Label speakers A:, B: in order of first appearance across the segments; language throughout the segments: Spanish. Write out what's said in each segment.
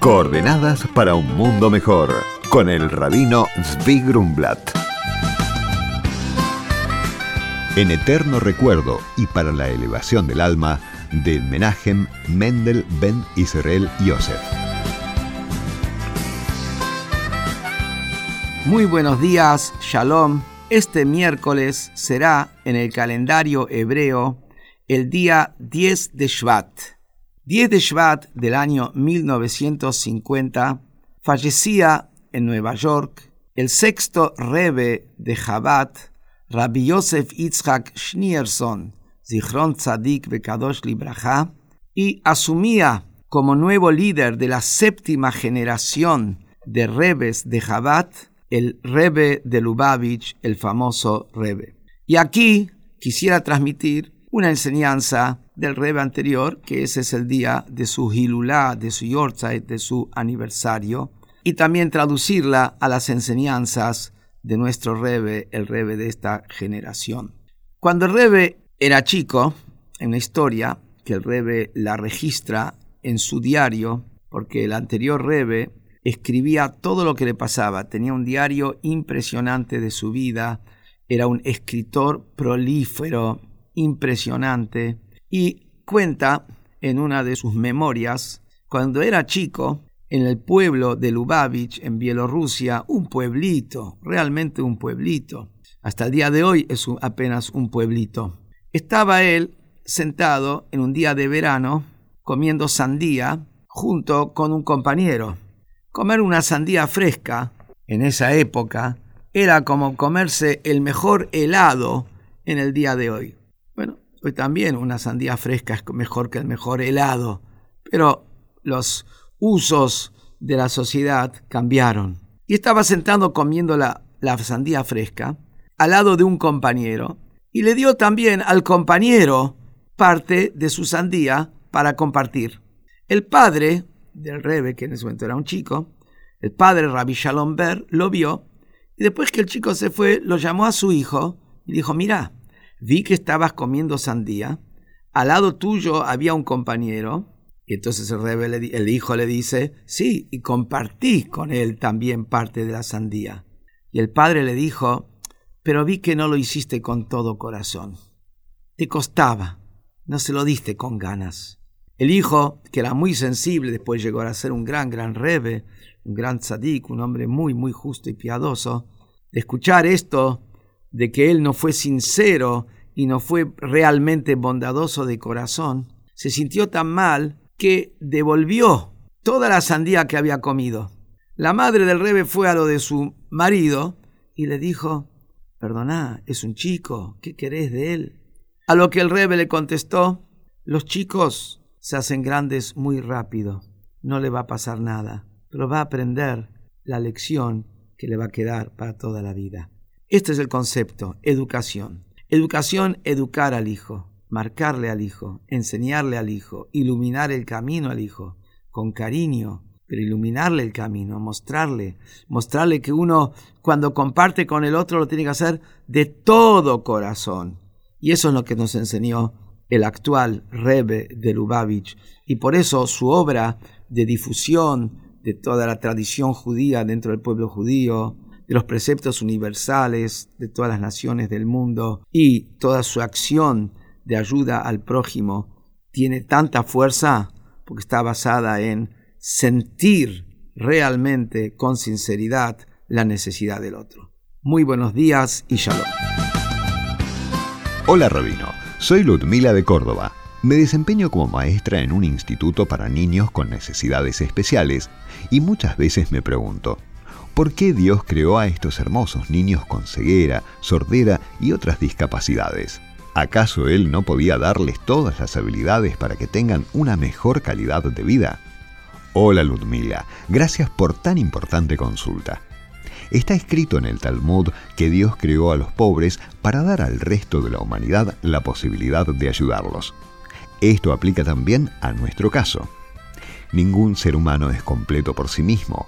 A: Coordenadas para un mundo mejor con el rabino Zvi Grumblat. En eterno recuerdo y para la elevación del alma de Menachem Mendel Ben Israel Yosef.
B: Muy buenos días, Shalom. Este miércoles será en el calendario hebreo el día 10 de Shvat. 10 de Shvat del año 1950 fallecía en Nueva York el sexto rebe de Chabad, Rabbi Yosef Yitzhak Schneerson, Zichron Tzadik Bekadosh Libraja, y asumía como nuevo líder de la séptima generación de rebes de Chabad el rebe de Lubavitch, el famoso rebe. Y aquí quisiera transmitir una enseñanza del Rebe anterior, que ese es el día de su Hilulá, de su Yortzeit, de su aniversario, y también traducirla a las enseñanzas de nuestro Rebe, el Rebe de esta generación. Cuando el Rebe era chico, en la historia, que el Rebe la registra en su diario, porque el anterior Rebe escribía todo lo que le pasaba, tenía un diario impresionante de su vida, era un escritor prolífero, impresionante y cuenta en una de sus memorias, cuando era chico, en el pueblo de Lubavitch, en Bielorrusia, un pueblito, realmente un pueblito. Hasta el día de hoy es apenas un pueblito. Estaba él sentado en un día de verano comiendo sandía junto con un compañero. Comer una sandía fresca en esa época era como comerse el mejor helado en el día de hoy. Hoy también una sandía fresca es mejor que el mejor helado, pero los usos de la sociedad cambiaron. Y estaba sentado comiendo la, la sandía fresca al lado de un compañero y le dio también al compañero parte de su sandía para compartir. El padre del Rebe, que en ese momento era un chico, el padre Rabbi Shalom Ber, lo vio y después que el chico se fue, lo llamó a su hijo y dijo, mira, vi que estabas comiendo sandía, al lado tuyo había un compañero, y entonces el, el hijo le dice, sí, y compartí con él también parte de la sandía. Y el padre le dijo, pero vi que no lo hiciste con todo corazón. Te costaba, no se lo diste con ganas. El hijo, que era muy sensible, después llegó a ser un gran, gran rebe, un gran tzadik, un hombre muy, muy justo y piadoso, de escuchar esto, de que él no fue sincero y no fue realmente bondadoso de corazón, se sintió tan mal que devolvió toda la sandía que había comido. La madre del rebe fue a lo de su marido y le dijo, Perdoná, es un chico, ¿qué querés de él? A lo que el rebe le contestó, los chicos se hacen grandes muy rápido, no le va a pasar nada, pero va a aprender la lección que le va a quedar para toda la vida. Este es el concepto, educación. Educación, educar al hijo, marcarle al hijo, enseñarle al hijo, iluminar el camino al hijo, con cariño, pero iluminarle el camino, mostrarle, mostrarle que uno cuando comparte con el otro lo tiene que hacer de todo corazón. Y eso es lo que nos enseñó el actual Rebe de Lubavitch. Y por eso su obra de difusión de toda la tradición judía dentro del pueblo judío, de los preceptos universales de todas las naciones del mundo y toda su acción de ayuda al prójimo tiene tanta fuerza porque está basada en sentir realmente con sinceridad la necesidad del otro. Muy buenos días y shalom.
A: Hola Rabino, soy Ludmila de Córdoba. Me desempeño como maestra en un instituto para niños con necesidades especiales y muchas veces me pregunto, ¿Por qué Dios creó a estos hermosos niños con ceguera, sordera y otras discapacidades? ¿Acaso Él no podía darles todas las habilidades para que tengan una mejor calidad de vida? Hola Ludmila, gracias por tan importante consulta. Está escrito en el Talmud que Dios creó a los pobres para dar al resto de la humanidad la posibilidad de ayudarlos. Esto aplica también a nuestro caso. Ningún ser humano es completo por sí mismo.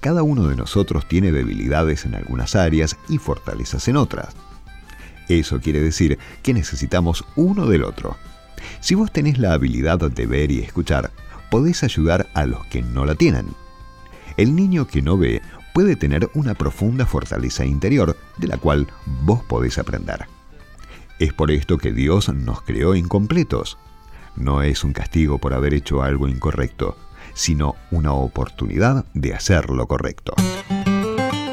A: Cada uno de nosotros tiene debilidades en algunas áreas y fortalezas en otras. Eso quiere decir que necesitamos uno del otro. Si vos tenés la habilidad de ver y escuchar, podés ayudar a los que no la tienen. El niño que no ve puede tener una profunda fortaleza interior de la cual vos podés aprender. Es por esto que Dios nos creó incompletos. No es un castigo por haber hecho algo incorrecto, sino una oportunidad de hacer lo correcto.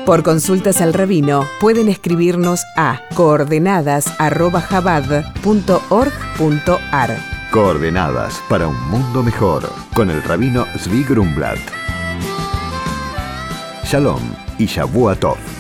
C: Por consultas al rabino pueden escribirnos a coordenadas@jabad.org.ar.
A: Coordenadas para un mundo mejor con el rabino Zvi Grumblat. Shalom y Shavuot Tov.